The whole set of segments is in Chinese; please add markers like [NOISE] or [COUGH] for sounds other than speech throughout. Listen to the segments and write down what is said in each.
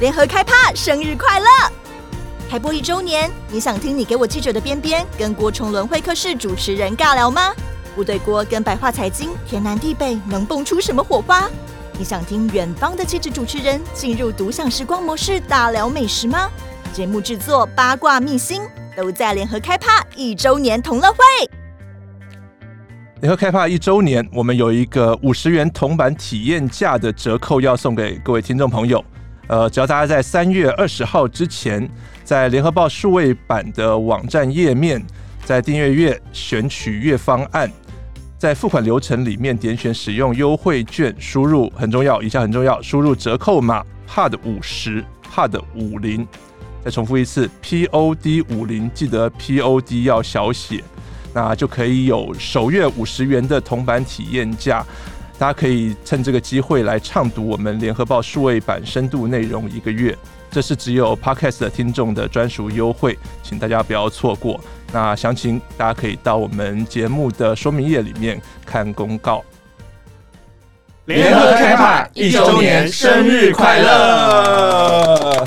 联合开趴生日快乐！开播一周年，你想听你给我记者的边边跟郭崇伦会客室主持人尬聊吗？部队锅跟白话财经天南地北能蹦出什么火花？你想听远方的气质主持人进入独享时光模式大聊美食吗？节目制作八卦秘辛都在联合开趴一周年同乐会。联合开趴一周年，我们有一个五十元铜板体验价的折扣要送给各位听众朋友。呃，只要大家在三月二十号之前，在联合报数位版的网站页面，在订阅月选取月方案，在付款流程里面点选使用优惠券，输入很重要，以下很重要，输入折扣码 hard 五十 hard 五零，再重复一次 POD 五零，记得 POD 要小写，那就可以有首月五十元的铜板体验价。大家可以趁这个机会来畅读我们联合报数位版深度内容一个月，这是只有 Podcast 的听众的专属优惠，请大家不要错过。那详情大家可以到我们节目的说明页里面看公告。联合开派一周年生日快乐！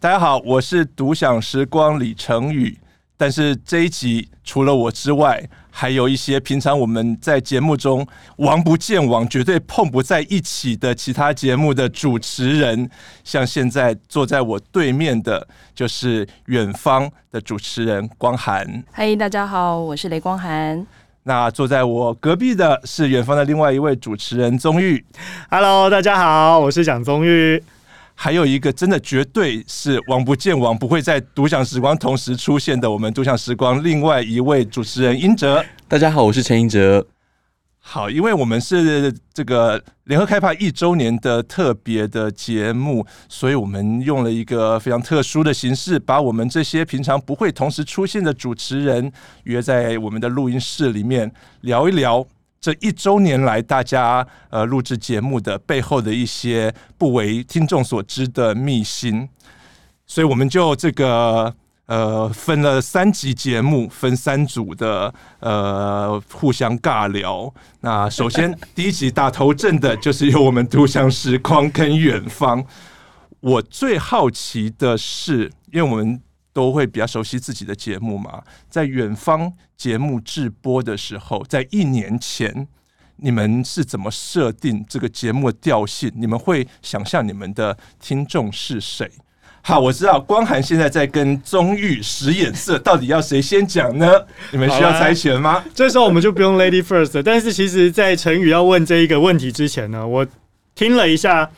大家好，我是独享时光李成宇，但是这一集除了我之外。还有一些平常我们在节目中王不见王，绝对碰不在一起的其他节目的主持人，像现在坐在我对面的，就是远方的主持人光涵。嗨，大家好，我是雷光涵。那坐在我隔壁的是远方的另外一位主持人宗玉。Hello，大家好，我是蒋宗玉。还有一个真的绝对是王不见王，不会在独享时光同时出现的。我们独享时光另外一位主持人英哲，大家好，我是陈英哲。好，因为我们是这个联合开发一周年的特别的节目，所以我们用了一个非常特殊的形式，把我们这些平常不会同时出现的主持人约在我们的录音室里面聊一聊。这一周年来，大家呃录制节目的背后的一些不为听众所知的秘辛，所以我们就这个呃分了三集节目，分三组的呃互相尬聊。那首先第一集打头阵的就是由我们独享时光跟远方。我最好奇的是，因为我们。都会比较熟悉自己的节目嘛，在远方节目直播的时候，在一年前，你们是怎么设定这个节目的调性？你们会想象你们的听众是谁？好，我知道光涵现在在跟宗玉使眼色，到底要谁先讲呢？你们需要猜拳吗？这时候我们就不用 Lady First。但是其实，在陈宇要问这一个问题之前呢，我听了一下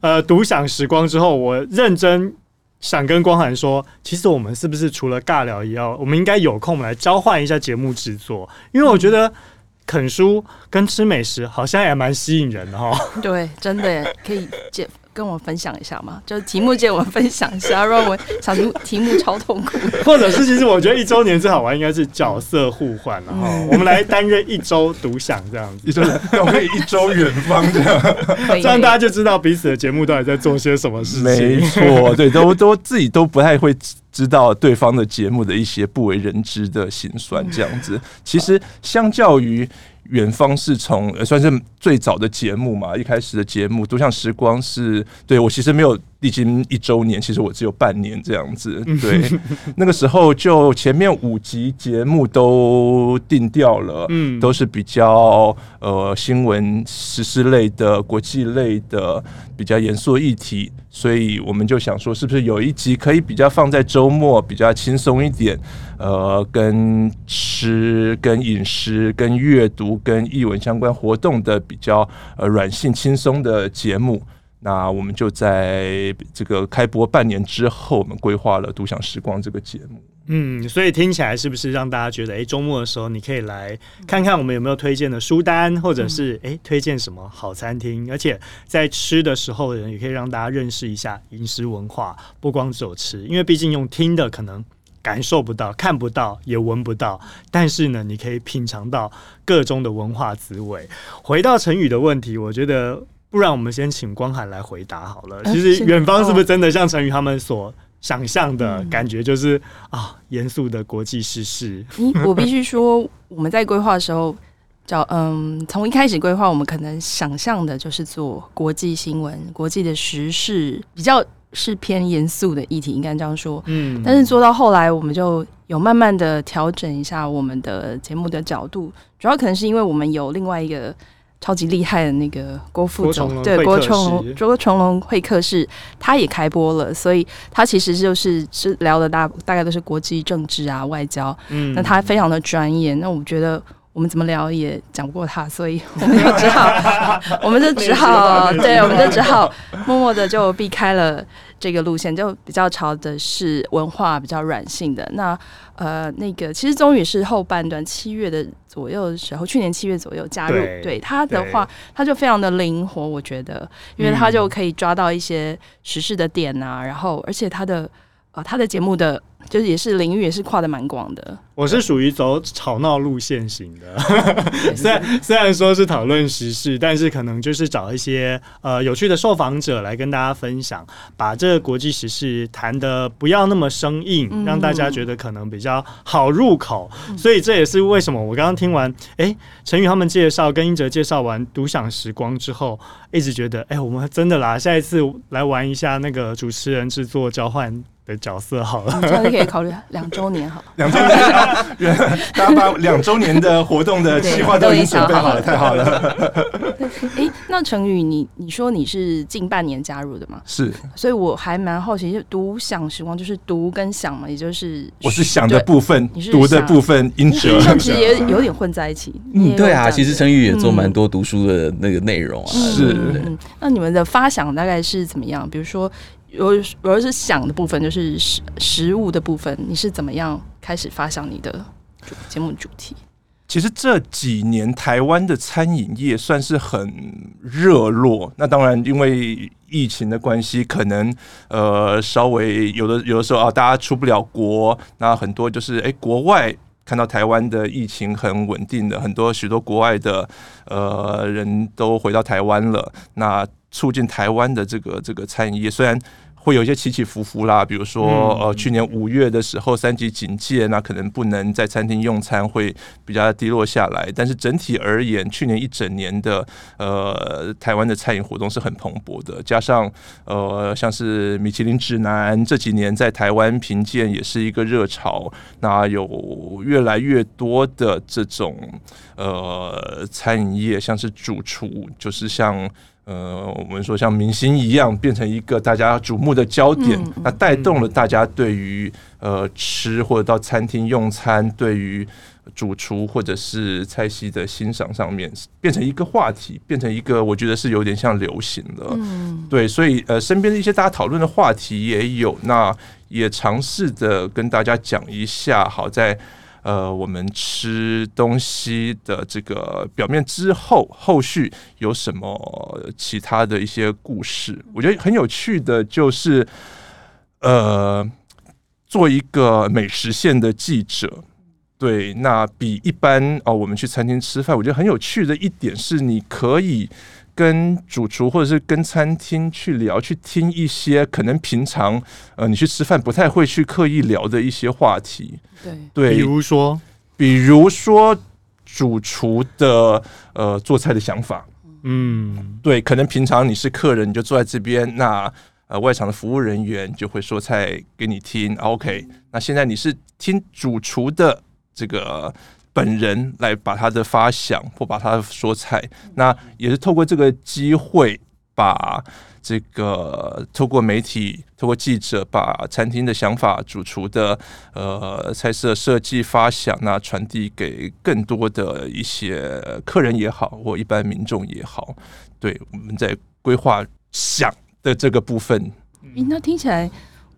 呃独享时光之后，我认真。想跟光涵说，其实我们是不是除了尬聊，以外我们应该有空，我们来交换一下节目制作，因为我觉得啃书跟吃美食好像也蛮吸引人的哈。[LAUGHS] 对，真的可以见。跟我分享一下嘛，就是题目借我们分享一下，让我想出题目超痛苦。[LAUGHS] 或者是，其实我觉得一周年最好玩应该是角色互换，然后我们来担任一周独享这样子，一周我可以一周远方这样，这样大家就知道彼此的节目到底在做些什么事情。没错，对，都都自己都不太会知道对方的节目的一些不为人知的心酸，这样子。其实相较于。远方是从算是最早的节目嘛，一开始的节目，都像时光是对我其实没有。历经一周年，其实我只有半年这样子。对，[LAUGHS] 那个时候就前面五集节目都定掉了，嗯，都是比较呃新闻时事类的、国际类的比较严肃议题，所以我们就想说，是不是有一集可以比较放在周末，比较轻松一点，呃，跟吃、跟饮食、跟阅读、跟译文相关活动的比较呃软性轻松的节目。那我们就在这个开播半年之后，我们规划了《独享时光》这个节目。嗯，所以听起来是不是让大家觉得，哎，周末的时候你可以来看看我们有没有推荐的书单，或者是哎推荐什么好餐厅？而且在吃的时候，人也可以让大家认识一下饮食文化，不光只有吃，因为毕竟用听的可能感受不到、看不到、也闻不到，但是呢，你可以品尝到各种的文化滋味。回到成语的问题，我觉得。不然我们先请光涵来回答好了。其实远方是不是真的像陈宇他们所想象的感觉，就是啊，严肃的国际时事。我必须说，我们在规划的时候，叫嗯，从一开始规划，我们可能想象的就是做国际新闻、国际的时事，比较是偏严肃的议题，应该这样说。嗯，但是做到后来，我们就有慢慢的调整一下我们的节目的角度，主要可能是因为我们有另外一个。超级厉害的那个郭副总，对郭崇龙，郭崇龙会客室，他也开播了，所以他其实就是是聊的大大概都是国际政治啊、外交，嗯，那他非常的专业，那我觉得我们怎么聊也讲不过他，所以我们就只好，[LAUGHS] 我们就只好，对，[LAUGHS] 我们就只好默默的就避开了。这个路线就比较朝的是文化比较软性的。那呃，那个其实宗宇是后半段七月的左右的时候，去年七月左右加入。对，对他的话，他就非常的灵活，我觉得，因为他就可以抓到一些时事的点啊，嗯、然后而且他的呃他的节目的就是也是领域也是跨的蛮广的。我是属于走吵闹路线型的，[LAUGHS] 虽然虽然说是讨论时事，但是可能就是找一些呃有趣的受访者来跟大家分享，把这个国际时事谈的不要那么生硬，让大家觉得可能比较好入口。嗯、所以这也是为什么我刚刚听完哎陈宇他们介绍跟英哲介绍完独享时光之后，一直觉得哎我们真的啦，下一次来玩一下那个主持人制作交换的角色好了，下次可以考虑两周年好，[LAUGHS] 两周年。大家把两周年的活动的计划都已经准备好了，太好了。哎、欸，那成宇，你你说你是近半年加入的吗？是，所以我还蛮好奇，就读想时光就是读跟想嘛，也就是我是想的部分，你是读的部分，因此其实也有点混在一起。嗯，对啊，其实成宇也做蛮多读书的那个内容啊。是、嗯嗯，那你们的发想大概是怎么样？比如说。如如果是想的部分，就是食食物的部分，你是怎么样开始发想你的节目主题？其实这几年台湾的餐饮业算是很热络，那当然因为疫情的关系，可能呃稍微有的有的时候啊，大家出不了国，那很多就是哎国外看到台湾的疫情很稳定的，很多许多国外的呃人都回到台湾了，那。促进台湾的这个这个餐饮业，虽然会有一些起起伏伏啦，比如说呃，去年五月的时候三级警戒，那可能不能在餐厅用餐，会比较低落下来。但是整体而言，去年一整年的呃台湾的餐饮活动是很蓬勃的，加上呃像是米其林指南这几年在台湾评鉴也是一个热潮，那有越来越多的这种呃餐饮业，像是主厨，就是像。呃，我们说像明星一样，变成一个大家瞩目的焦点，嗯、那带动了大家对于呃吃或者到餐厅用餐，对于主厨或者是菜系的欣赏上面，变成一个话题，变成一个我觉得是有点像流行的。嗯，对，所以呃，身边的一些大家讨论的话题也有，那也尝试的跟大家讲一下，好在。呃，我们吃东西的这个表面之后，后续有什么其他的一些故事？我觉得很有趣的，就是呃，做一个美食线的记者，对，那比一般哦，我们去餐厅吃饭，我觉得很有趣的一点是，你可以。跟主厨或者是跟餐厅去聊，去听一些可能平常呃你去吃饭不太会去刻意聊的一些话题。对对，比如说，比如说主厨的呃做菜的想法。嗯，对，可能平常你是客人，你就坐在这边，那呃外场的服务人员就会说菜给你听。OK，那现在你是听主厨的这个。本人来把他的发想或把他的说菜，那也是透过这个机会，把这个透过媒体、透过记者，把餐厅的想法、主厨的呃菜色设计发想，那传递给更多的一些客人也好，或一般民众也好。对，我们在规划想的这个部分。欸，那听起来，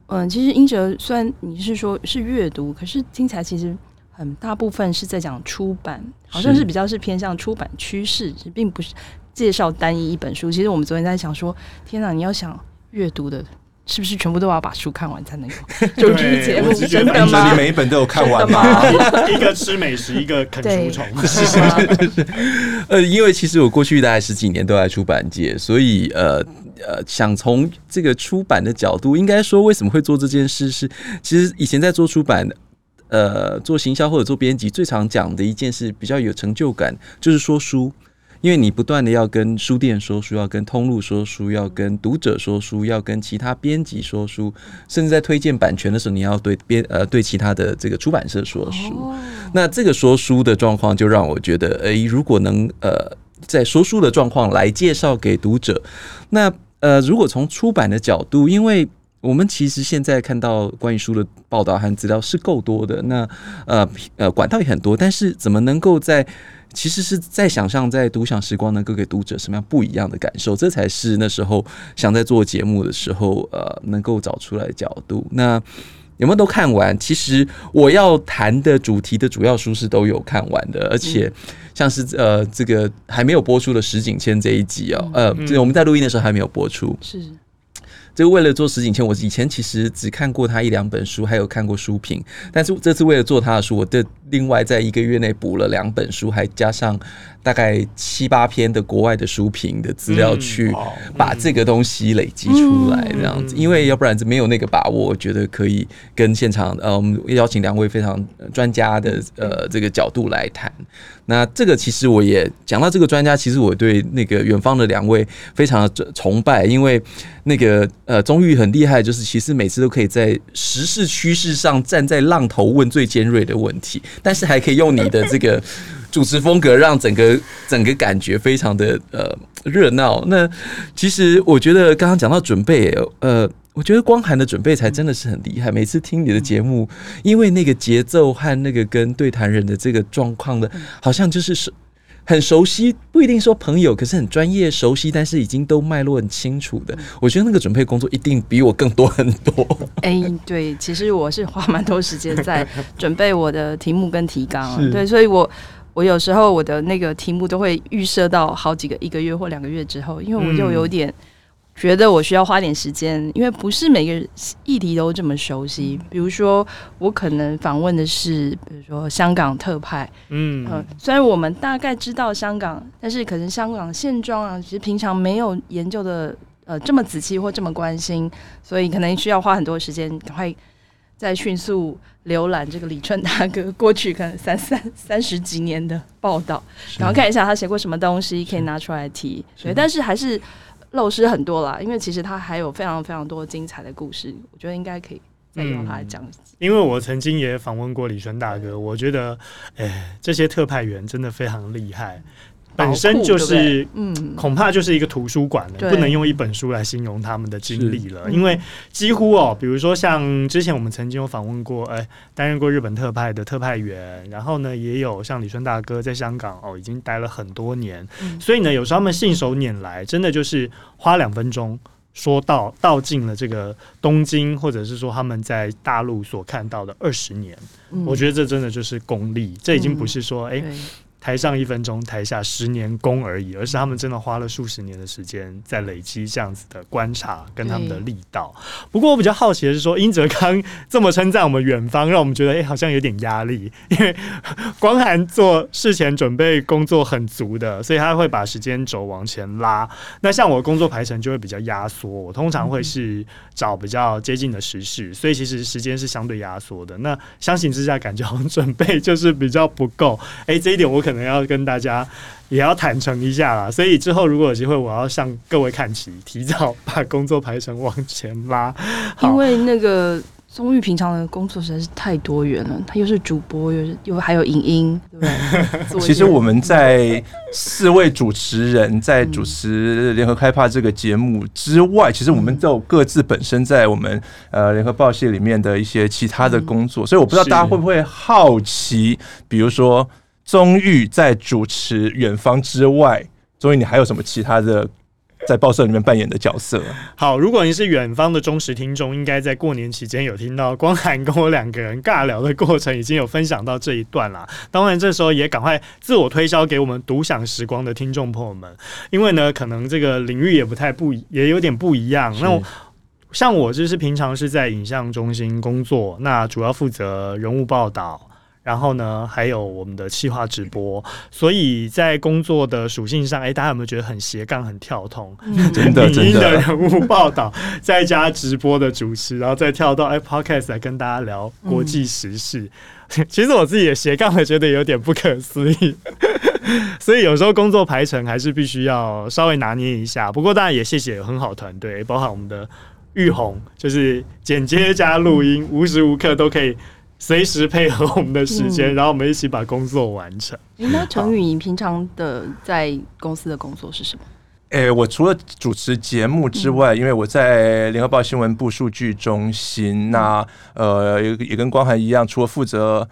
嗯，其实英哲虽然你是说是阅读，可是听起来其实。很大部分是在讲出版，好像是比较是偏向出版趋势，并不是介绍单一一本书。其实我们昨天在想说，天哪，你要想阅读的，是不是全部都要把书看完才能够就这节目？真的吗？你每一本都有看完吗？一个吃美食，一个啃书虫。是是是。呃，因为其实我过去大概十几年都在出版界，所以呃呃，想从这个出版的角度，应该说为什么会做这件事是，其实以前在做出版的。呃做行销或者做编辑，最常讲的一件事比较有成就感，就是说书。因为你不断的要跟书店说书，要跟通路说书，要跟读者说书，要跟其他编辑说书，甚至在推荐版权的时候，你要对编呃对其他的这个出版社说书。Oh. 那这个说书的状况就让我觉得，诶，如果能呃在说书的状况来介绍给读者，那呃如果从出版的角度，因为我们其实现在看到关于书的报道和资料是够多的，那呃呃管道也很多，但是怎么能够在其实是在想象，在独享时光能够给读者什么样不一样的感受，这才是那时候想在做节目的时候，呃，能够找出来的角度。那有没有都看完？其实我要谈的主题的主要书是都有看完的，而且像是呃这个还没有播出的石景谦这一集哦，呃，这我们在录音的时候还没有播出，是。这个为了做实景签，我以前其实只看过他一两本书，还有看过书评。但是这次为了做他的书，我的另外在一个月内补了两本书，还加上大概七八篇的国外的书评的资料，去把这个东西累积出来，这样子。因为要不然没有那个把握，我觉得可以跟现场呃，我们邀请两位非常专家的呃这个角度来谈。那这个其实我也讲到这个专家，其实我对那个远方的两位非常的崇拜，因为那个呃宗玉很厉害，就是其实每次都可以在时事趋势上站在浪头问最尖锐的问题，但是还可以用你的这个主持风格，让整个整个感觉非常的呃热闹。那其实我觉得刚刚讲到准备，呃。我觉得光涵的准备才真的是很厉害。每次听你的节目，因为那个节奏和那个跟对谈人的这个状况的，好像就是熟很熟悉，不一定说朋友，可是很专业熟悉，但是已经都脉络很清楚的。我觉得那个准备工作一定比我更多很多。哎，对，其实我是花蛮多时间在准备我的题目跟提纲，对，所以我我有时候我的那个题目都会预设到好几个一个月或两个月之后，因为我就有点。觉得我需要花点时间，因为不是每个议题都这么熟悉。比如说，我可能访问的是，比如说香港特派，嗯、呃，虽然我们大概知道香港，但是可能香港现状啊，其实平常没有研究的呃这么仔细或这么关心，所以可能需要花很多时间，赶快再迅速浏览这个李春大哥过去可能三三三十几年的报道，然后看一下他写过什么东西可以拿出来提。对，但是还是。漏失很多啦，因为其实他还有非常非常多精彩的故事，我觉得应该可以再用他来讲。因为我曾经也访问过李春大哥，我觉得，哎，这些特派员真的非常厉害。本身就是，嗯，恐怕就是一个图书馆了，不能用一本书来形容他们的经历了。因为几乎哦，比如说像之前我们曾经有访问过，哎，担任过日本特派的特派员，然后呢，也有像李春大哥在香港哦，已经待了很多年，所以呢，有时候他们信手拈来，真的就是花两分钟说到道尽了这个东京，或者是说他们在大陆所看到的二十年。我觉得这真的就是功力，这已经不是说哎。台上一分钟，台下十年功而已，而是他们真的花了数十年的时间在累积这样子的观察跟他们的力道。不过我比较好奇的是说，英哲康这么称赞我们远方，让我们觉得哎、欸，好像有点压力，因为光涵做事前准备工作很足的，所以他会把时间轴往前拉。那像我的工作排程就会比较压缩，我通常会是找比较接近的时事，所以其实时间是相对压缩的。那相形之下，感觉好像准备就是比较不够。哎、欸，这一点我可。可能要跟大家也要坦诚一下啦，所以之后如果有机会，我要向各位看齐，提早把工作排程往前拉。[LAUGHS] 因为那个宗玉平常的工作实在是太多元了，他又是主播，又是又还有影音，对不对？[LAUGHS] 其实我们在四位主持人在主持联合开发这个节目之外，其实我们都有各自本身在我们呃联合报系里面的一些其他的工作，所以我不知道大家会不会好奇，比如说。宗玉在主持远方之外，宗玉，你还有什么其他的在报社里面扮演的角色？好，如果你是远方的忠实听众，应该在过年期间有听到光涵跟我两个人尬聊的过程，已经有分享到这一段了。当然，这时候也赶快自我推销给我们独享时光的听众朋友们，因为呢，可能这个领域也不太不，也有点不一样。那我像我就是平常是在影像中心工作，那主要负责人物报道。然后呢，还有我们的企划直播，所以在工作的属性上，哎，大家有没有觉得很斜杠、很跳通？真的，真的人物报道，再加直播的主持，然后再跳到哎，Podcast 来跟大家聊国际时事。嗯 [LAUGHS] 其实我自己也斜杠的觉得有点不可思议，[LAUGHS] 所以有时候工作排程还是必须要稍微拿捏一下。不过当然也谢谢有很好团队，包含我们的玉红，就是剪接加录音，无时无刻都可以随时配合我们的时间，嗯、然后我们一起把工作完成。欸、那程宇，你平常的在公司的工作是什么？诶、欸，我除了主持节目之外，因为我在联合报新闻部数据中心，那呃也也跟光涵一样，除了负责。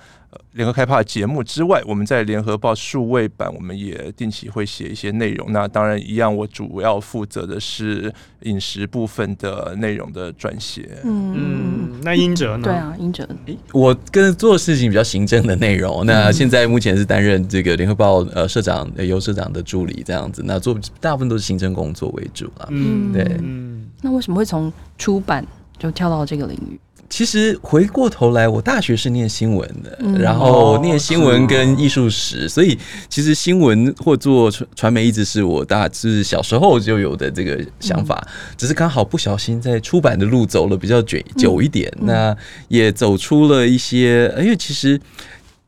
联合开趴的节目之外，我们在联合报数位版，我们也定期会写一些内容。那当然一样，我主要负责的是饮食部分的内容的撰写。嗯嗯，那英哲呢？对啊，英哲，我跟做事情比较行政的内容。那现在目前是担任这个联合报呃社长、尤社长的助理这样子。那做大部分都是行政工作为主了。嗯，对。嗯，那为什么会从出版就跳到这个领域？其实回过头来，我大学是念新闻的，嗯、然后念新闻跟艺术史，哦、所以其实新闻或做传传媒一直是我大就是小时候就有的这个想法，嗯、只是刚好不小心在出版的路走了比较久久一点，嗯、那也走出了一些，因为其实。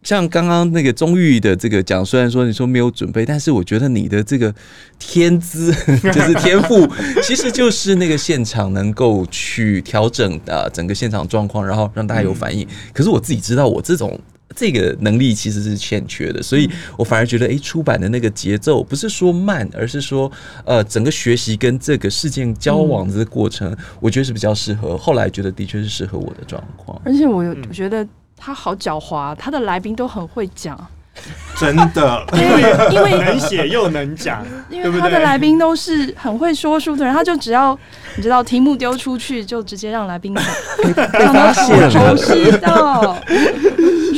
像刚刚那个钟玉的这个讲，虽然说你说没有准备，但是我觉得你的这个天资 [LAUGHS] 就是天赋，[LAUGHS] 其实就是那个现场能够去调整的整个现场状况，然后让大家有反应。可是我自己知道，我这种这个能力其实是欠缺的，所以我反而觉得，哎，出版的那个节奏不是说慢，而是说呃，整个学习跟这个事件交往的过程，我觉得是比较适合。后来觉得的确是适合我的状况，而且我我觉得。他好狡猾，他的来宾都很会讲，真的，因为因为 [LAUGHS] 能写又能讲，因为他的来宾都是很会说书的人，他就只要你知道题目丢出去，就直接让来宾讲，让他熟悉到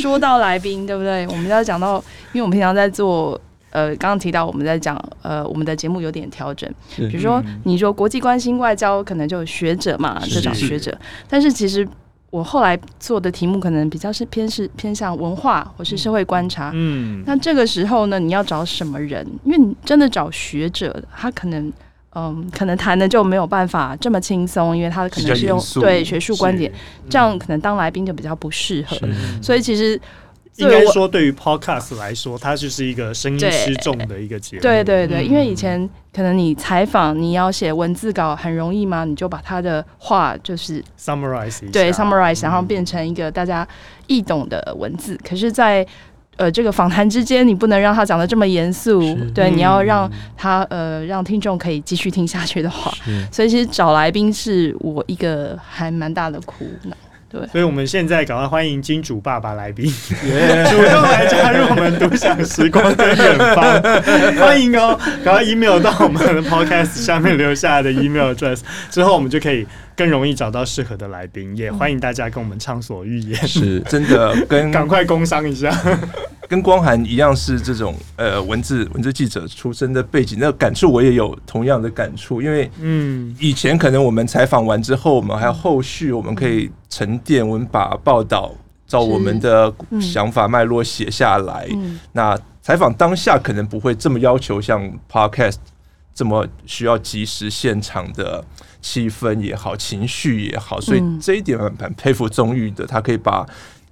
说到来宾，对不对？我们要讲到，因为我们平常在做，呃，刚刚提到我们在讲，呃，我们的节目有点调整，比如说你说国际关心外交，可能就有学者嘛，这种学者，但是其实。我后来做的题目可能比较是偏是偏向文化或是社会观察，嗯，那这个时候呢，你要找什么人？因为你真的找学者，他可能嗯，可能谈的就没有办法这么轻松，因为他可能是用对学术观点，这样可能当来宾就比较不适合，所以其实。应该说，对于 Podcast 来说，它就是一个声音失重的一个节目。对对对，因为以前可能你采访，你要写文字稿很容易嘛？你就把他的话就是 summarize，对 summarize，然后变成一个大家易懂的文字。可是，在呃这个访谈之间，你不能让他讲的这么严肃，对，你要让他呃让听众可以继续听下去的话。所以，其实找来宾是我一个还蛮大的苦恼。所以，我们现在赶快欢迎金主爸爸来宾，Yeah. [LAUGHS] 主动来加入我们独享时光的远方，[LAUGHS] 欢迎哦！赶快 email 到我们的 podcast 下面留下来的 email address，之后我们就可以更容易找到适合的来宾。也欢迎大家跟我们畅所欲言，是真的，跟 [LAUGHS] 赶快工商一下。[LAUGHS] 跟光涵一样是这种呃文字文字记者出身的背景，那感触我也有同样的感触，因为嗯，以前可能我们采访完之后，我们还有后续，我们可以沉淀，我们把报道照我们的想法脉络写下来。那采访当下可能不会这么要求，像 Podcast 这么需要及时现场的气氛也好，情绪也好，所以这一点很佩服宗玉的，他可以把。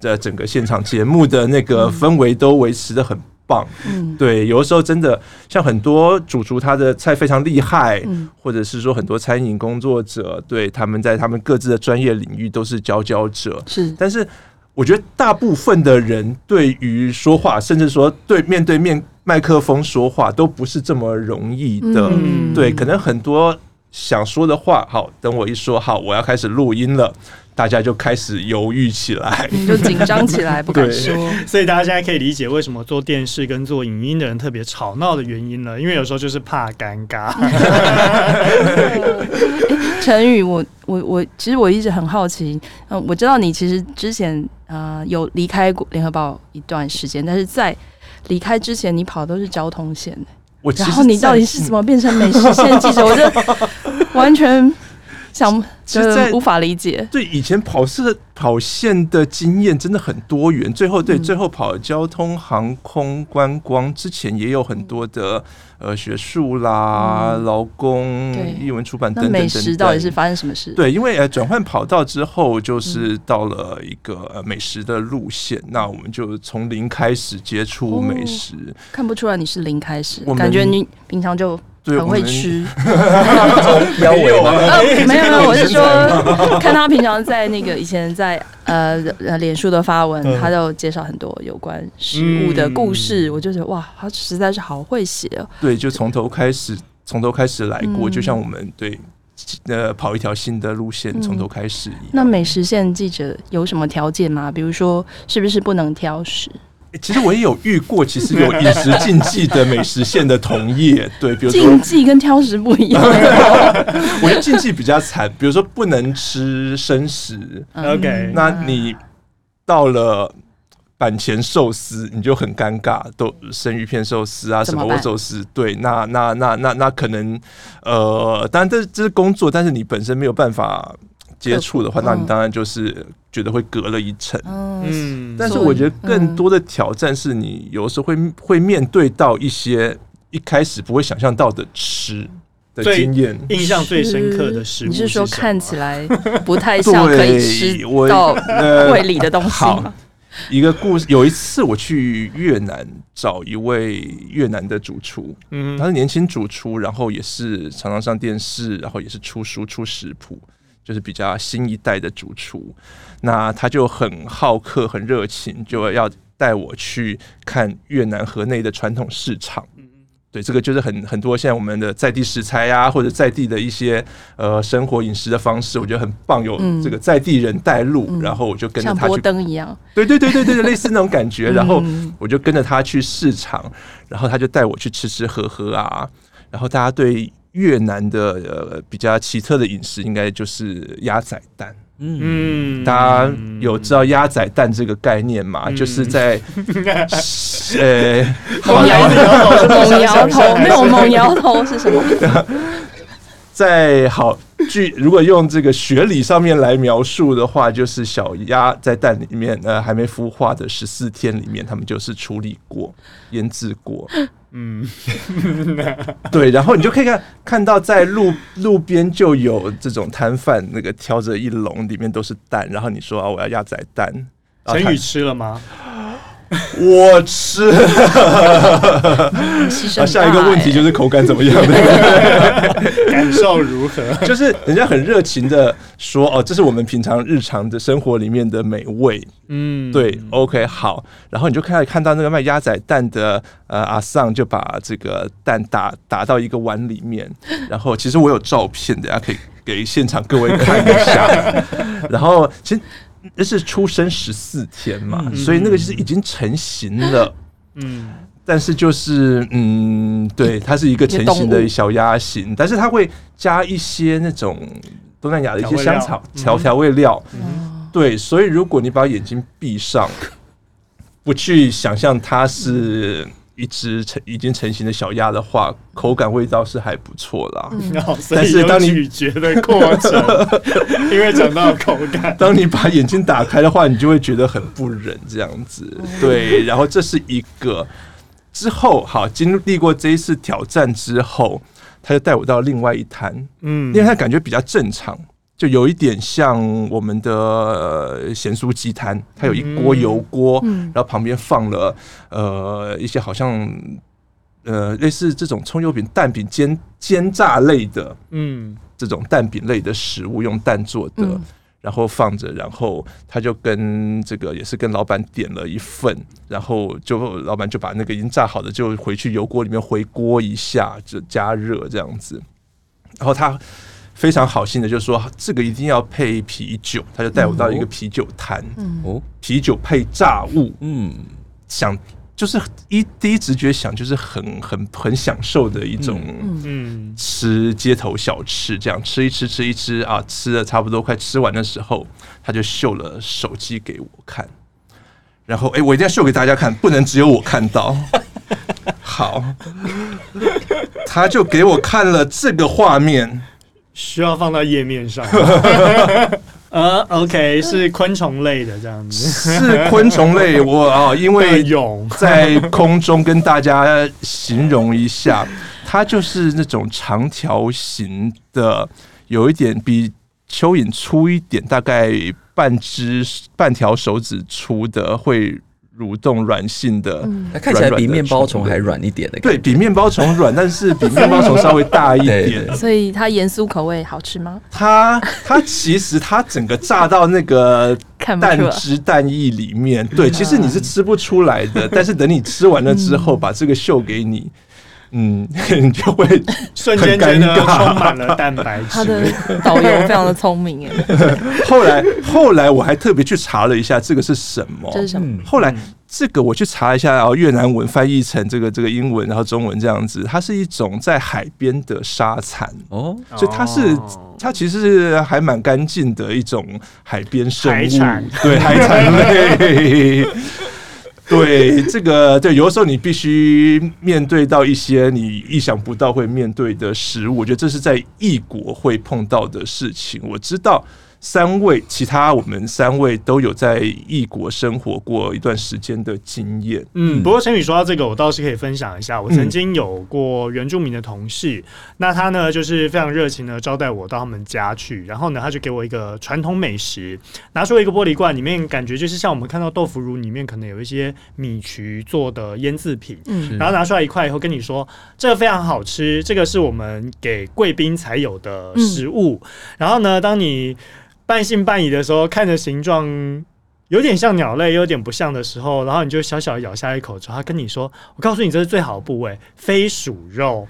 呃整个现场节目的那个氛围都维持的很棒，嗯，对，有的时候真的像很多主厨，他的菜非常厉害，嗯，或者是说很多餐饮工作者，对，他们在他们各自的专业领域都是佼佼者，是。但是我觉得大部分的人对于说话，甚至说对面对面麦克风说话，都不是这么容易的，嗯，对，可能很多想说的话，好，等我一说好，我要开始录音了。大家就开始犹豫起来，[LAUGHS] 就紧张起来，不敢说。所以大家现在可以理解为什么做电视跟做影音的人特别吵闹的原因了，因为有时候就是怕尴尬。[LAUGHS] 陈宇，我我我，其实我一直很好奇，嗯，我知道你其实之前呃有离开过联合报一段时间，但是在离开之前，你跑的都是交通线，然后你到底是怎么变成美食线记者？我就完全。想其实在无法理解。对，以前跑色跑线的经验真的很多元，最后对、嗯、最后跑交通、航空、观光之前也有很多的呃学术啦、劳、嗯、工、艺文出版等等等等。美食到底是发生什么事？对，因为呃转换跑道之后，就是到了一个呃美食的路线，嗯、那我们就从零开始接触美食、哦。看不出来你是零开始，感觉你平常就。很会吃，[LAUGHS] 没有啊，没有没有，我是说，看他平常在那个以前在呃呃脸书的发文，他就介绍很多有关食物的故事，我就觉得哇，他实在是好会写哦。对，就从头开始，从头开始来过，就像我们对呃跑一条新的路线，从头开始。那美食线记者有什么条件吗？比如说，是不是不能挑食？其实我也有遇过，其实有饮食禁忌的美食线的同业，[LAUGHS] 对，比如说禁忌跟挑食不一样。[LAUGHS] 我觉得禁忌比较惨，比如说不能吃生食。OK，那你到了板前寿司，你就很尴尬，都生鱼片寿司啊，什么握寿司，对，那那那那那可能呃，当然这这是工作，但是你本身没有办法。接触的话，那你当然就是觉得会隔了一层。嗯，但是我觉得更多的挑战是你有时候会会面对到一些一开始不会想象到的吃的经验。印象最深刻的食物，你是说看起来不太像可以吃到胃里的东西吗？好，一个故事，有一次我去越南找一位越南的主厨，嗯，他是年轻主厨，然后也是常常上电视，然后也是出书出食谱。就是比较新一代的主厨，那他就很好客、很热情，就要带我去看越南河内的传统市场。对，这个就是很很多现在我们的在地食材呀、啊，或者在地的一些呃生活饮食的方式，我觉得很棒。有这个在地人带路，嗯、然后我就跟着他去。像波登一样。对对对对对，类似那种感觉。然后我就跟着他去市场，然后他就带我去吃吃喝喝啊。然后大家对。越南的呃比较奇特的饮食，应该就是鸭仔蛋。嗯，大家有知道鸭仔蛋这个概念吗？嗯、就是在 [LAUGHS] 呃，猛摇头，猛摇头，没有猛摇头是什么？[LAUGHS] 在好据如果用这个学理上面来描述的话，就是小鸭在蛋里面呃还没孵化的十四天里面，他们就是处理过、腌制过。嗯，[LAUGHS] 对，然后你就可以看看到在路路边就有这种摊贩，那个挑着一笼，里面都是蛋，然后你说啊，我要鸭仔蛋。陈宇吃了吗？我吃。啊，下一个问题就是口感怎么样？[LAUGHS] 感受如何？就是人家很热情的说，哦，这是我们平常日常的生活里面的美味。嗯，对，OK，好。然后你就开始看到那个卖鸭仔蛋的呃阿桑就把这个蛋打打到一个碗里面，然后其实我有照片，大家可以给现场各位看一下。[LAUGHS] 然后其实。那是出生十四天嘛，嗯、所以那个就是已经成型了。嗯，但是就是嗯，对，它是一个成型的小鸭型，但是它会加一些那种东南亚的一些香草调调味料。嗯、对，所以如果你把眼睛闭上，不去想象它是。一只成已经成型的小鸭的话，口感味道是还不错啦。嗯、但是当你咀嚼的过程，[LAUGHS] 因为讲到口感，当你把眼睛打开的话，你就会觉得很不忍这样子。对，然后这是一个之后，好，经历过这一次挑战之后，他就带我到另外一摊，嗯，因为他感觉比较正常。就有一点像我们的咸酥鸡摊，它有一锅油锅，嗯、然后旁边放了呃一些好像呃类似这种葱油饼、蛋饼、煎煎炸类的，嗯，这种蛋饼类的食物用蛋做的，嗯、然后放着，然后他就跟这个也是跟老板点了一份，然后就老板就把那个已经炸好的就回去油锅里面回锅一下，就加热这样子，然后他。非常好心的，就是说这个一定要配啤酒，他就带我到一个啤酒摊，哦，啤酒配炸物，嗯，想就是一第一直觉想就是很很很享受的一种，嗯，吃街头小吃，这样吃一吃吃一吃啊，吃的差不多快吃完的时候，他就秀了手机给我看，然后哎，我一定要秀给大家看，不能只有我看到，[LAUGHS] 好，他就给我看了这个画面。需要放到页面上。[LAUGHS] 呃，OK，是昆虫类的这样子，是昆虫类。我啊，因为在空中跟大家形容一下，它就是那种长条形的，有一点比蚯蚓粗一点，大概半只半条手指粗的会。蠕动软性的，它看起来比面包虫还软一点的，对比面包虫软，但是比面包虫稍微大一点。[LAUGHS] 所以它盐酥口味好吃吗？它它其实它整个炸到那个 [LAUGHS] 蛋汁蛋液里面，对，其实你是吃不出来的。[LAUGHS] 但是等你吃完了之后，把这个秀给你。嗯，[LAUGHS] 你就会瞬间觉得充满了蛋白质。他的导游非常的聪明哎。[LAUGHS] 后来，后来我还特别去查了一下，这个是什么？这是什么？后来这个我去查一下，然后越南文翻译成这个这个英文，然后中文这样子，它是一种在海边的沙蚕哦，所以它是它其实是还蛮干净的一种海边生物，海对海产类。[LAUGHS] [LAUGHS] 对这个，对有的时候你必须面对到一些你意想不到会面对的食物，我觉得这是在异国会碰到的事情。我知道。三位，其他我们三位都有在异国生活过一段时间的经验。嗯，不过陈宇说到这个，我倒是可以分享一下。我曾经有过原住民的同事，嗯、那他呢就是非常热情的招待我到他们家去，然后呢他就给我一个传统美食，拿出一个玻璃罐，里面感觉就是像我们看到豆腐乳里面可能有一些米曲做的腌制品，嗯，然后拿出来一块以后跟你说这个非常好吃，这个是我们给贵宾才有的食物。嗯、然后呢，当你半信半疑的时候，看着形状有点像鸟类，又有点不像的时候，然后你就小小咬下一口之后，他跟你说：“我告诉你，这是最好的部位——飞鼠肉。”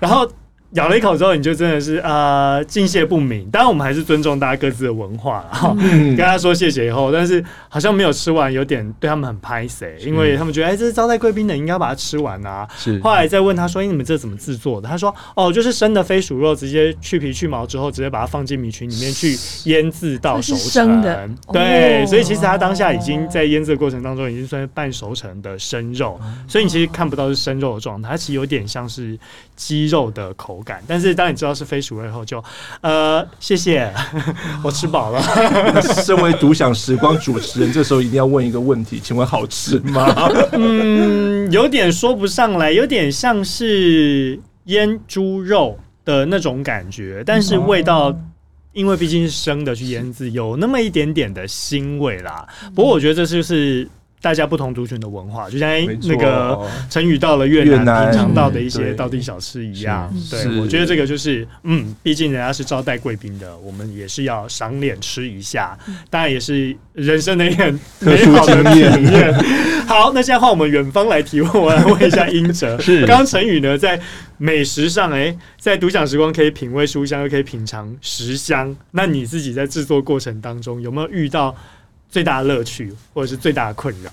然后。咬了一口之后，你就真的是呃敬谢不敏。当然，我们还是尊重大家各自的文化，然后跟他说谢谢以后，但是好像没有吃完，有点对他们很拍谁，因为他们觉得哎，这是招待贵宾的，应该把它吃完啊。是。后来再问他说：“哎，你们这怎么制作的？”他说：“哦，就是生的飞鼠肉，直接去皮去毛之后，直接把它放进米群里面去腌制到熟成。的对，所以其实他当下已经在腌制的过程当中，已经算是半熟成的生肉，所以你其实看不到是生肉的状态，它其实有点像是鸡肉的口感。但是当你知道是飞鼠肉以后，就呃谢谢，[LAUGHS] 我吃饱了。[LAUGHS] 身为独享时光主持人，这时候一定要问一个问题，请问好吃吗？[LAUGHS] 嗯，有点说不上来，有点像是腌猪肉的那种感觉，但是味道因为毕竟是生的去腌制，有那么一点点的腥味啦。不过我觉得这就是。大家不同族群的文化，就像那个承宇到了越南品尝到的一些道地小吃一样。对，我觉得这个就是，嗯，毕竟人家是招待贵宾的，我们也是要赏脸吃一下，当然也是人生的一个美好的体验。[LAUGHS] 好，那现在换我们远方来提问，我来问一下英哲。[LAUGHS] 是，刚刚承宇呢，在美食上，哎，在独享时光可以品味书香，又可以品尝食香。那你自己在制作过程当中有没有遇到？最大的乐趣，或者是最大的困扰？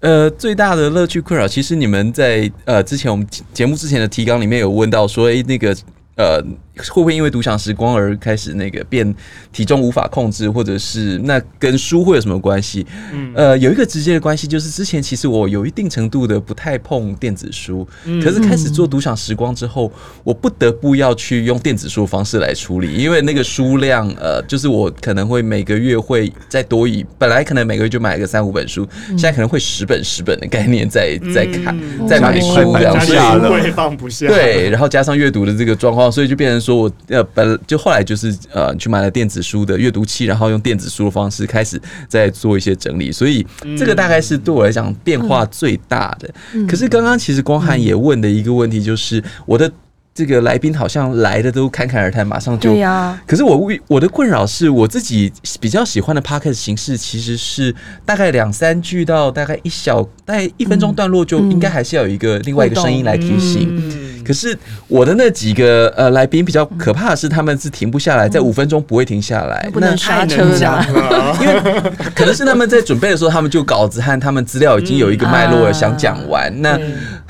呃，最大的乐趣困扰，其实你们在呃之前我们节目之前的提纲里面有问到说，哎、那个呃。会不会因为独享时光而开始那个变体重无法控制，或者是那跟书会有什么关系？嗯，呃，有一个直接的关系，就是之前其实我有一定程度的不太碰电子书，可是开始做独享时光之后，我不得不要去用电子书的方式来处理，因为那个书量，呃，就是我可能会每个月会再多一，本来可能每个月就买个三五本书，现在可能会十本十本的概念在在看，在买书量下了，会 [LAUGHS] 放不下，对，然后加上阅读的这个状况，所以就变成。说我呃本就后来就是呃去买了电子书的阅读器，然后用电子书的方式开始在做一些整理，所以这个大概是对我来讲变化最大的。可是刚刚其实光汉也问的一个问题就是我的。这个来宾好像来的都侃侃而谈，马上就。对呀。可是我我的困扰是我自己比较喜欢的 podcast 形式，其实是大概两三句到大概一小大概一分钟段落，就应该还是要有一个另外一个声音来提醒。可是我的那几个呃来宾比较可怕的是，他们是停不下来，在五分钟不会停下来，不能刹车的。[LAUGHS] 因为可能是他们在准备的时候，他们就稿子和他们资料已经有一个脉络了，[LAUGHS] 想讲完。那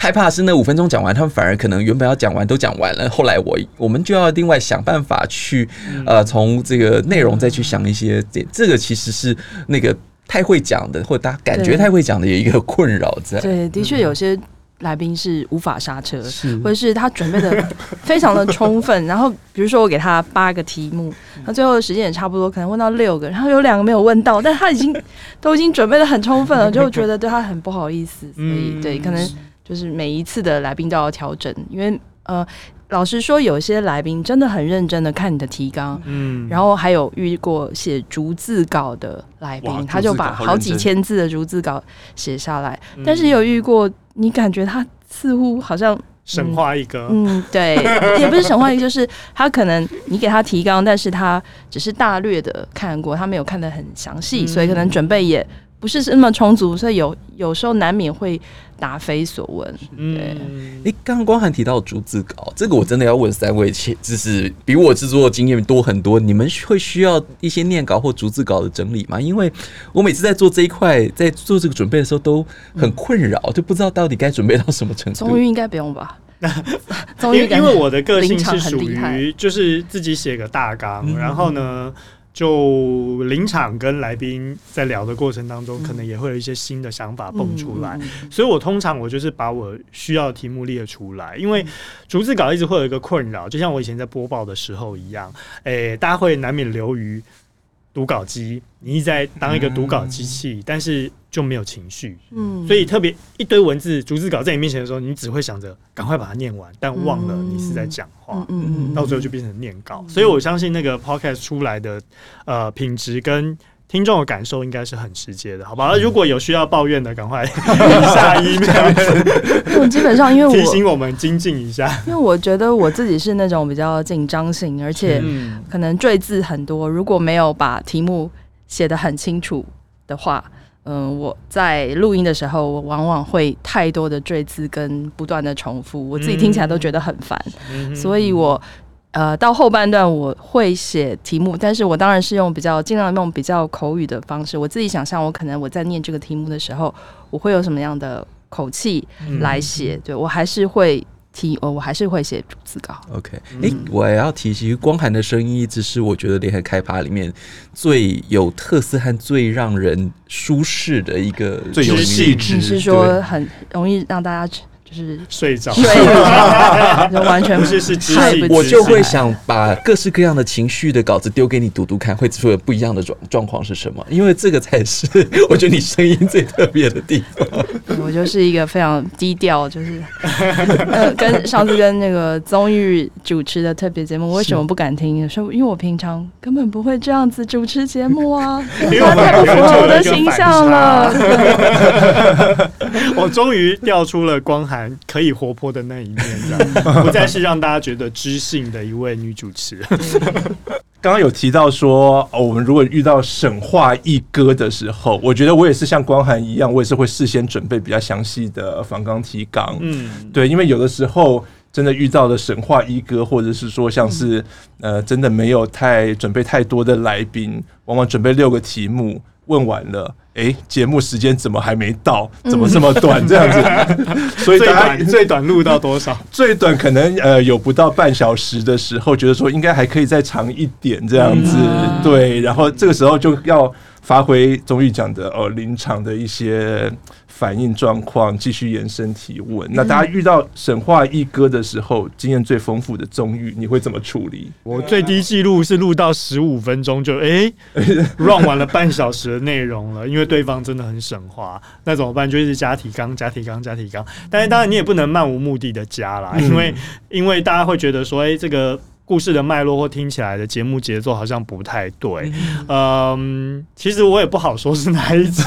害怕是那五分钟讲完，他们反而可能原本要讲完都讲。完了，后来我我们就要另外想办法去呃，从这个内容再去想一些这这个其实是那个太会讲的，或者大家感觉太会讲的有一个困扰在。对，的确有些来宾是无法刹车，或者是他准备的非常的充分。[LAUGHS] 然后比如说我给他八个题目，那最后的时间也差不多，可能问到六个，然后有两个没有问到，但他已经都已经准备的很充分了，[LAUGHS] 就觉得对他很不好意思。所以对，可能就是每一次的来宾都要调整，因为呃。老实说，有些来宾真的很认真的看你的提纲，嗯，然后还有遇过写逐字稿的来宾，他就把好几千字的逐字稿写下来。但是有遇过，你感觉他似乎好像神话一个，嗯，对，[LAUGHS] 也不是神话一个，就是他可能你给他提纲，但是他只是大略的看过，他没有看得很详细，所以可能准备也不是那么充足，所以有有时候难免会。答非所问。嗯，哎，刚刚光涵提到逐字稿，这个我真的要问三位，且就是比我制作的经验多很多。你们会需要一些念稿或逐字稿的整理吗？因为我每次在做这一块，在做这个准备的时候都很困扰，嗯、就不知道到底该准备到什么程度。终于应该不用吧？宗玉，因为我的个性是属于就是自己写个大纲，嗯、然后呢。就临场跟来宾在聊的过程当中，可能也会有一些新的想法蹦出来，所以我通常我就是把我需要的题目列出来，因为逐字稿一直会有一个困扰，就像我以前在播报的时候一样，诶，大家会难免流于读稿机，你一直在当一个读稿机器，但是。就没有情绪，嗯，所以特别一堆文字逐字稿在你面前的时候，你只会想着赶快把它念完，但忘了你是在讲话，嗯嗯，到最后就变成念稿。所以我相信那个 podcast 出来的呃品质跟听众的感受应该是很直接的，好吧？如果有需要抱怨的，赶快 [LAUGHS] 下 email。我基本上因为我提醒我们精进一下，因为我觉得我自己是那种比较紧张型，而且可能赘字很多，如果没有把题目写得很清楚的话。嗯，我在录音的时候，我往往会太多的赘字跟不断的重复，我自己听起来都觉得很烦，嗯、所以我呃到后半段我会写题目，但是我当然是用比较尽量用比较口语的方式，我自己想象我可能我在念这个题目的时候，我会有什么样的口气来写，嗯、对我还是会。提我我还是会写逐字稿。OK，哎、欸，我也要提其实光涵的声音，一直是我觉得联合开发里面最有特色和最让人舒适的一个，最有气质。你是说很容易让大家？就是睡着，睡着，就完全不是是知性。我就会想把各式各样的情绪的稿子丢给你读读看，会出现不一样的状状况是什么？因为这个才是我觉得你声音最特别的地方。[LAUGHS] 我就是一个非常低调，就是呃，跟上次跟那个综艺主持的特别节目，我为什么不敢听？说因为我平常根本不会这样子主持节目啊，[LAUGHS] 他太不符合我的形象了。[LAUGHS] 我终于调出了光涵。可以活泼的那一面，这样 [LAUGHS] 不再是让大家觉得知性的一位女主持。[LAUGHS] 刚刚有提到说，哦，我们如果遇到神话一哥的时候，我觉得我也是像光涵一样，我也是会事先准备比较详细的反纲提纲。嗯，对，因为有的时候真的遇到了神话一哥，或者是说像是呃，真的没有太准备太多的来宾，往往准备六个题目。问完了，哎，节目时间怎么还没到？怎么这么短？这样子，[LAUGHS] 所以最短最短录到多少？最短可能呃有不到半小时的时候，觉得说应该还可以再长一点这样子，对，然后这个时候就要。发挥综艺讲的哦，临场的一些反应状况，继续延伸提问。那大家遇到省话一哥的时候，经验最丰富的宗玉，你会怎么处理？我最低记录是录到十五分钟就哎，[LAUGHS] run 完了半小时的内容了，因为对方真的很省话，那怎么办？就一直加提纲，加提纲，加提纲。但是当然你也不能漫无目的的加啦，因为因为大家会觉得说，哎，这个。故事的脉络或听起来的节目节奏好像不太对，嗯，其实我也不好说是哪一集，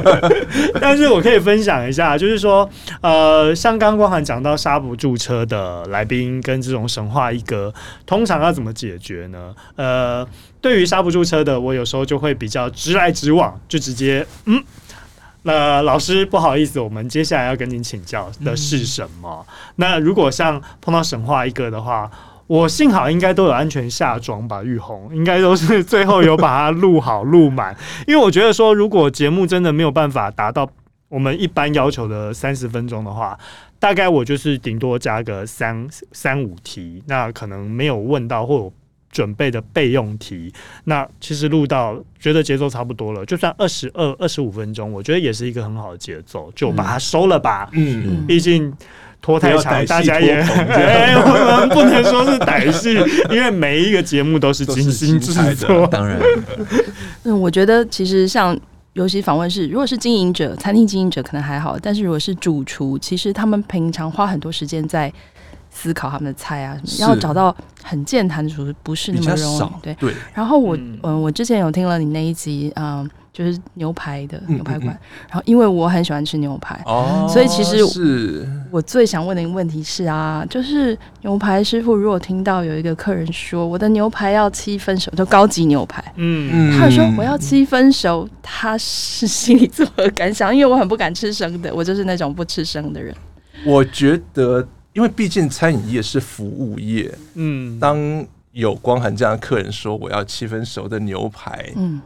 [LAUGHS] 但是我可以分享一下，就是说，呃，像刚刚光涵讲到刹不住车的来宾跟这种神话一哥，通常要怎么解决呢？呃，对于刹不住车的，我有时候就会比较直来直往，就直接，嗯，那、呃、老师不好意思，我们接下来要跟您请教的是什么？那如果像碰到神话一哥的话。我幸好应该都有安全下装吧，玉红。应该都是最后有把它录好录满，因为我觉得说，如果节目真的没有办法达到我们一般要求的三十分钟的话，大概我就是顶多加个三三五题，那可能没有问到或准备的备用题。那其实录到觉得节奏差不多了，就算二十二、二十五分钟，我觉得也是一个很好的节奏，就把它收了吧。嗯，毕竟拖太长，大家也 [LAUGHS] 哎，我们不能说是歹戏，因为每一个节目都是精心制作。当然，[LAUGHS] 嗯，我觉得其实像。尤其访问是，如果是经营者、餐厅经营者可能还好，但是如果是主厨，其实他们平常花很多时间在思考他们的菜啊，什么，要找到很健谈的厨师不是那么容易。对对。然后我嗯、呃，我之前有听了你那一集，嗯、呃。就是牛排的牛排馆，然后因为我很喜欢吃牛排，哦，所以其实是我最想问的一个问题是啊，就是牛排师傅如果听到有一个客人说我的牛排要七分熟，就高级牛排，嗯，他说我要七分熟，他是心里作何感想？因为我很不敢吃生的，我就是那种不吃生的人。我觉得，因为毕竟餐饮业是服务业，嗯，当有光涵这样的客人说我要七分熟的牛排，嗯。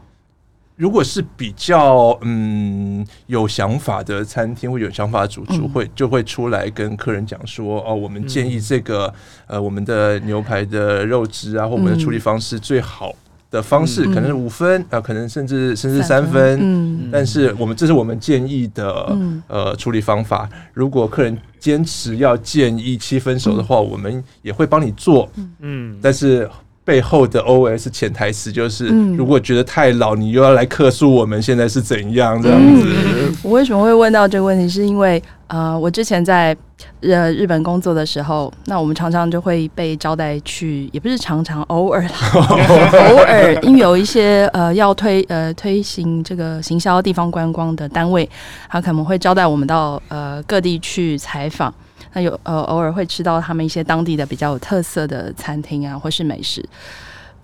如果是比较嗯有想法的餐厅或有想法的主厨会就会出来跟客人讲说哦，我们建议这个呃我们的牛排的肉质啊或我们的处理方式最好的方式可能是五分啊，可能甚至甚至三分，但是我们这是我们建议的呃处理方法。如果客人坚持要建议七分熟的话，我们也会帮你做，嗯，但是。背后的 OS 潜台词就是，如果觉得太老，你又要来客诉我们现在是怎样这样子。嗯、我为什么会问到这个问题？是因为呃，我之前在呃日本工作的时候，那我们常常就会被招待去，也不是常常，偶尔 [LAUGHS] 偶尔，因为有一些呃要推呃推行这个行销地方观光的单位，他可能会招待我们到呃各地去采访。那有呃偶尔会吃到他们一些当地的比较有特色的餐厅啊，或是美食。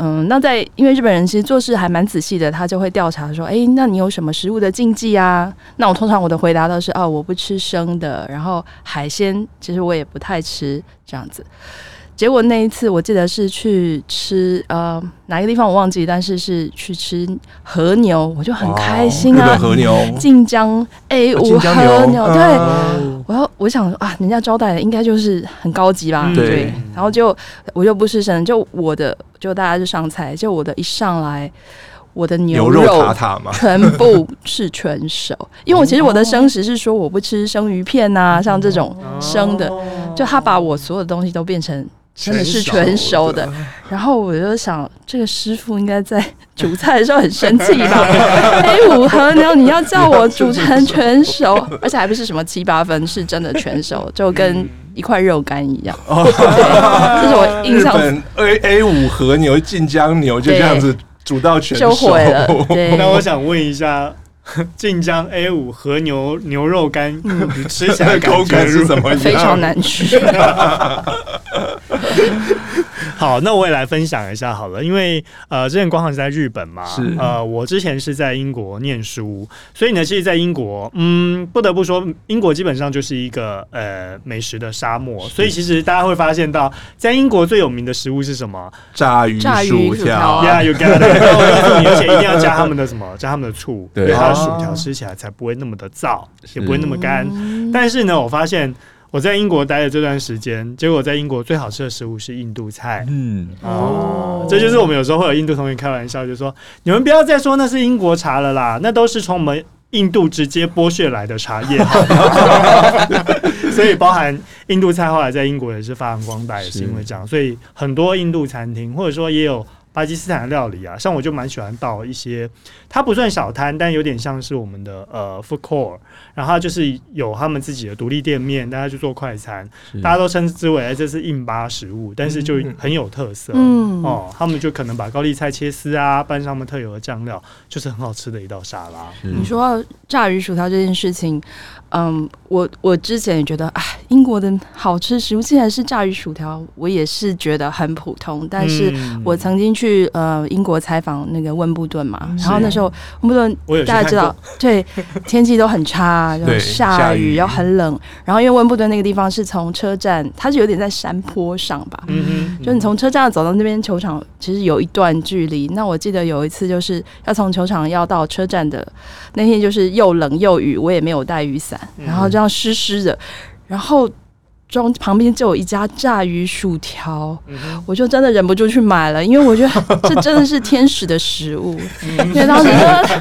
嗯，那在因为日本人其实做事还蛮仔细的，他就会调查说，哎、那你有什么食物的禁忌啊？那我通常我的回答都是，哦，我不吃生的，然后海鲜其实我也不太吃这样子。结果那一次我记得是去吃呃哪个地方我忘记，但是是去吃和牛，我就很开心啊。和牛，晋江 A 五和牛，对，我要我想说啊，人家招待的应该就是很高级吧？对。然后就我就不是生，就我的就大家就上菜，就我的一上来，我的牛肉全部 [LAUGHS] 是全熟，因为我其实我的生食是说我不吃生鱼片呐，像这种生的，就他把我所有的东西都变成。真的是全熟的，[LAUGHS] 然后我就想，这个师傅应该在 [LAUGHS] 煮菜的时候很生气吧？A 五和牛，你要叫我煮 [LAUGHS] 成全熟，而且还不是什么七八分，是真的全熟，就跟一块肉干一样。这是我印象。A A 五和牛、晋江牛就这样子煮到全熟就毁了。对，那我想问一下。晋江 A 五和牛牛肉干，你吃起来口感是怎么样？非常难吃。好，那我也来分享一下好了，因为呃，之前光涵是在日本嘛，是呃，我之前是在英国念书，所以呢，其实，在英国，嗯，不得不说，英国基本上就是一个呃美食的沙漠，所以其实大家会发现到，在英国最有名的食物是什么？炸鱼薯条，Yeah，you got it，而且一定要加他们的什么？加他们的醋，对，它的薯条吃起来才不会那么的燥，也不会那么干。但是呢，我发现。我在英国待的这段时间，结果在英国最好吃的食物是印度菜。嗯，哦，这就是我们有时候会有印度同学开玩笑，就说你们不要再说那是英国茶了啦，那都是从我们印度直接剥削来的茶叶。[LAUGHS] 所以，包含印度菜后来在英国也是发扬光大，也是因为这样。所以，很多印度餐厅或者说也有。巴基斯坦的料理啊，像我就蛮喜欢到一些，它不算小摊，但有点像是我们的呃 food court，然后就是有他们自己的独立店面，大家去做快餐，大家都称之为这是印巴食物，但是就很有特色，嗯哦，他们就可能把高丽菜切丝啊，拌上他们特有的酱料，就是很好吃的一道沙拉。你说炸鱼薯条这件事情。嗯，我我之前也觉得，哎，英国的好吃食物竟然是炸鱼薯条，我也是觉得很普通。但是我曾经去呃英国采访那个温布顿嘛，然后那时候温布顿大家知道，对，[LAUGHS] 天气都很差，然后下雨，然后很冷。然后因为温布顿那个地方是从车站，它是有点在山坡上吧，嗯嗯，就你从车站走到那边球场，其实有一段距离。那我记得有一次就是要从球场要到车站的那天，就是又冷又雨，我也没有带雨伞。然后这样湿湿的，然后中旁边就有一家炸鱼薯条，我就真的忍不住去买了，因为我觉得 [LAUGHS] 这真的是天使的食物。因为当时真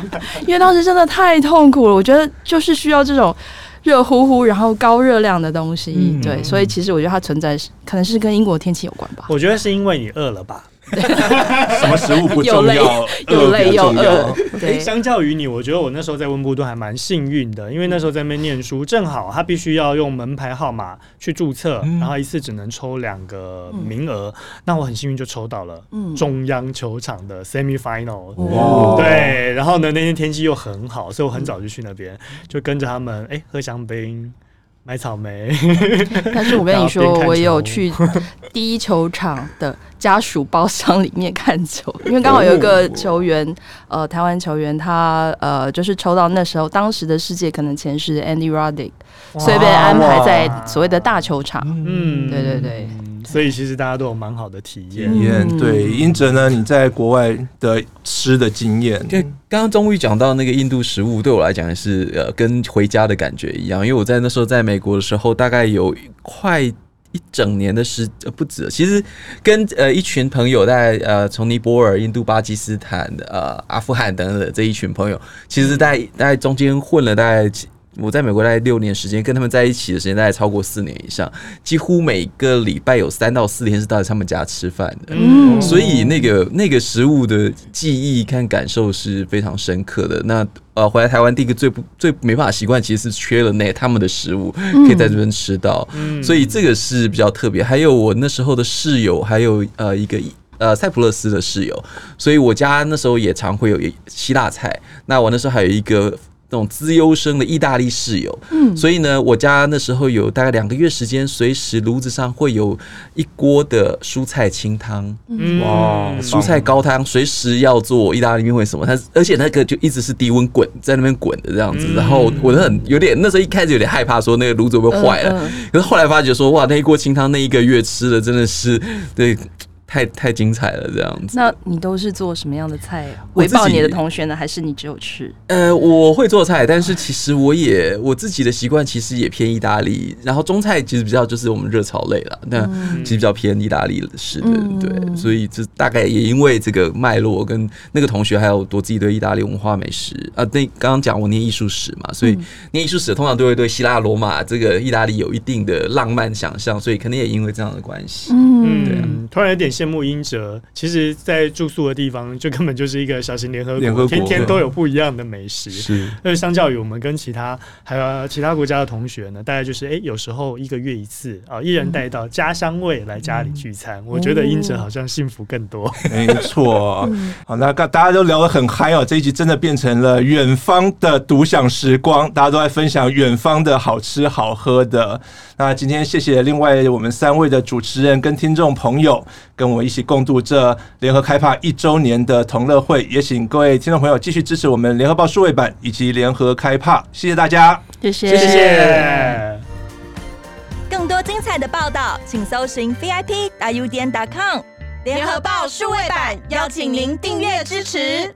的，[LAUGHS] 因为当时真的太痛苦了，我觉得就是需要这种热乎乎然后高热量的东西。对，所以其实我觉得它存在可能是跟英国天气有关吧。我觉得是因为你饿了吧。什么食物不重要？又累又饿。对，相较于你，我觉得我那时候在温布顿还蛮幸运的，因为那时候在那边念书，正好他必须要用门牌号码去注册，然后一次只能抽两个名额。那我很幸运就抽到了中央球场的 semi final。哇！对，然后呢，那天天气又很好，所以我很早就去那边，就跟着他们，哎，喝香槟。买草莓，[LAUGHS] 但是我跟你说，我也有去第一球场的家属包厢里面看球，[LAUGHS] 因为刚好有一个球员，呃，台湾球员，他呃，就是抽到那时候当时的世界可能前十 Andy Roddick，所以被安排在所谓的大球场。嗯，对对对。所以其实大家都有蛮好的体验。嗯、对，英哲呢，你在国外的吃的经验？就刚刚终于讲到那个印度食物，对我来讲也是呃，跟回家的感觉一样。因为我在那时候在美国的时候，大概有快一整年的时呃不止。其实跟呃一群朋友在呃从尼泊尔、印度、巴基斯坦、呃阿富汗等等的这一群朋友，其实在在中间混了大概。我在美国大概六年时间，跟他们在一起的时间大概超过四年以上，几乎每个礼拜有三到四天是到他们家吃饭的，嗯，所以那个那个食物的记忆跟感受是非常深刻的。那呃，回来台湾第一个最不最没办法习惯，其实是缺了那他们的食物可以在这边吃到，嗯，所以这个是比较特别。还有我那时候的室友，还有呃一个呃塞浦勒斯的室友，所以我家那时候也常会有希腊菜。那我那时候还有一个。那种资优生的意大利室友，嗯，所以呢，我家那时候有大概两个月时间，随时炉子上会有一锅的蔬菜清汤，嗯，哇，蔬菜高汤，随时要做意大利面或什么，它而且那个就一直是低温滚在那边滚的这样子，然后我很有点那时候一开始有点害怕，说那个炉子会不会坏了，可是后来发觉说，哇，那一锅清汤那一个月吃的真的是对。太太精彩了，这样子。那你都是做什么样的菜回报你的同学呢？还是你只有吃？呃，我会做菜，但是其实我也 [LAUGHS] 我自己的习惯其实也偏意大利，然后中菜其实比较就是我们热炒类了，那其实比较偏意大利式的，嗯、对。所以这大概也因为这个脉络，跟那个同学还有我自己对意大利文化美食啊，那刚刚讲我念艺术史嘛，所以念艺术史通常都会对希腊罗马这个意大利有一定的浪漫想象，所以可能也因为这样的关系，嗯，对啊，突然有点。羡慕英哲，其实，在住宿的地方就根本就是一个小型联合国，天天都有不一样的美食。是，那相较于我们跟其他还有其他国家的同学呢，大概就是哎、欸，有时候一个月一次啊，一人带到家乡味来家里聚餐。嗯、我觉得英哲好像幸福更多。没错，[LAUGHS] 好，那大家都聊得很嗨哦，这一集真的变成了远方的独享时光，大家都在分享远方的好吃好喝的。那今天谢谢另外我们三位的主持人跟听众朋友，跟我一起共度这联合开帕一周年的同乐会，也请各位听众朋友继续支持我们联合报数位版以及联合开帕，谢谢大家，谢谢，谢谢。更多精彩的报道，请搜寻 VIP 大 U 点 com 联合报数位版，邀请您订阅支持。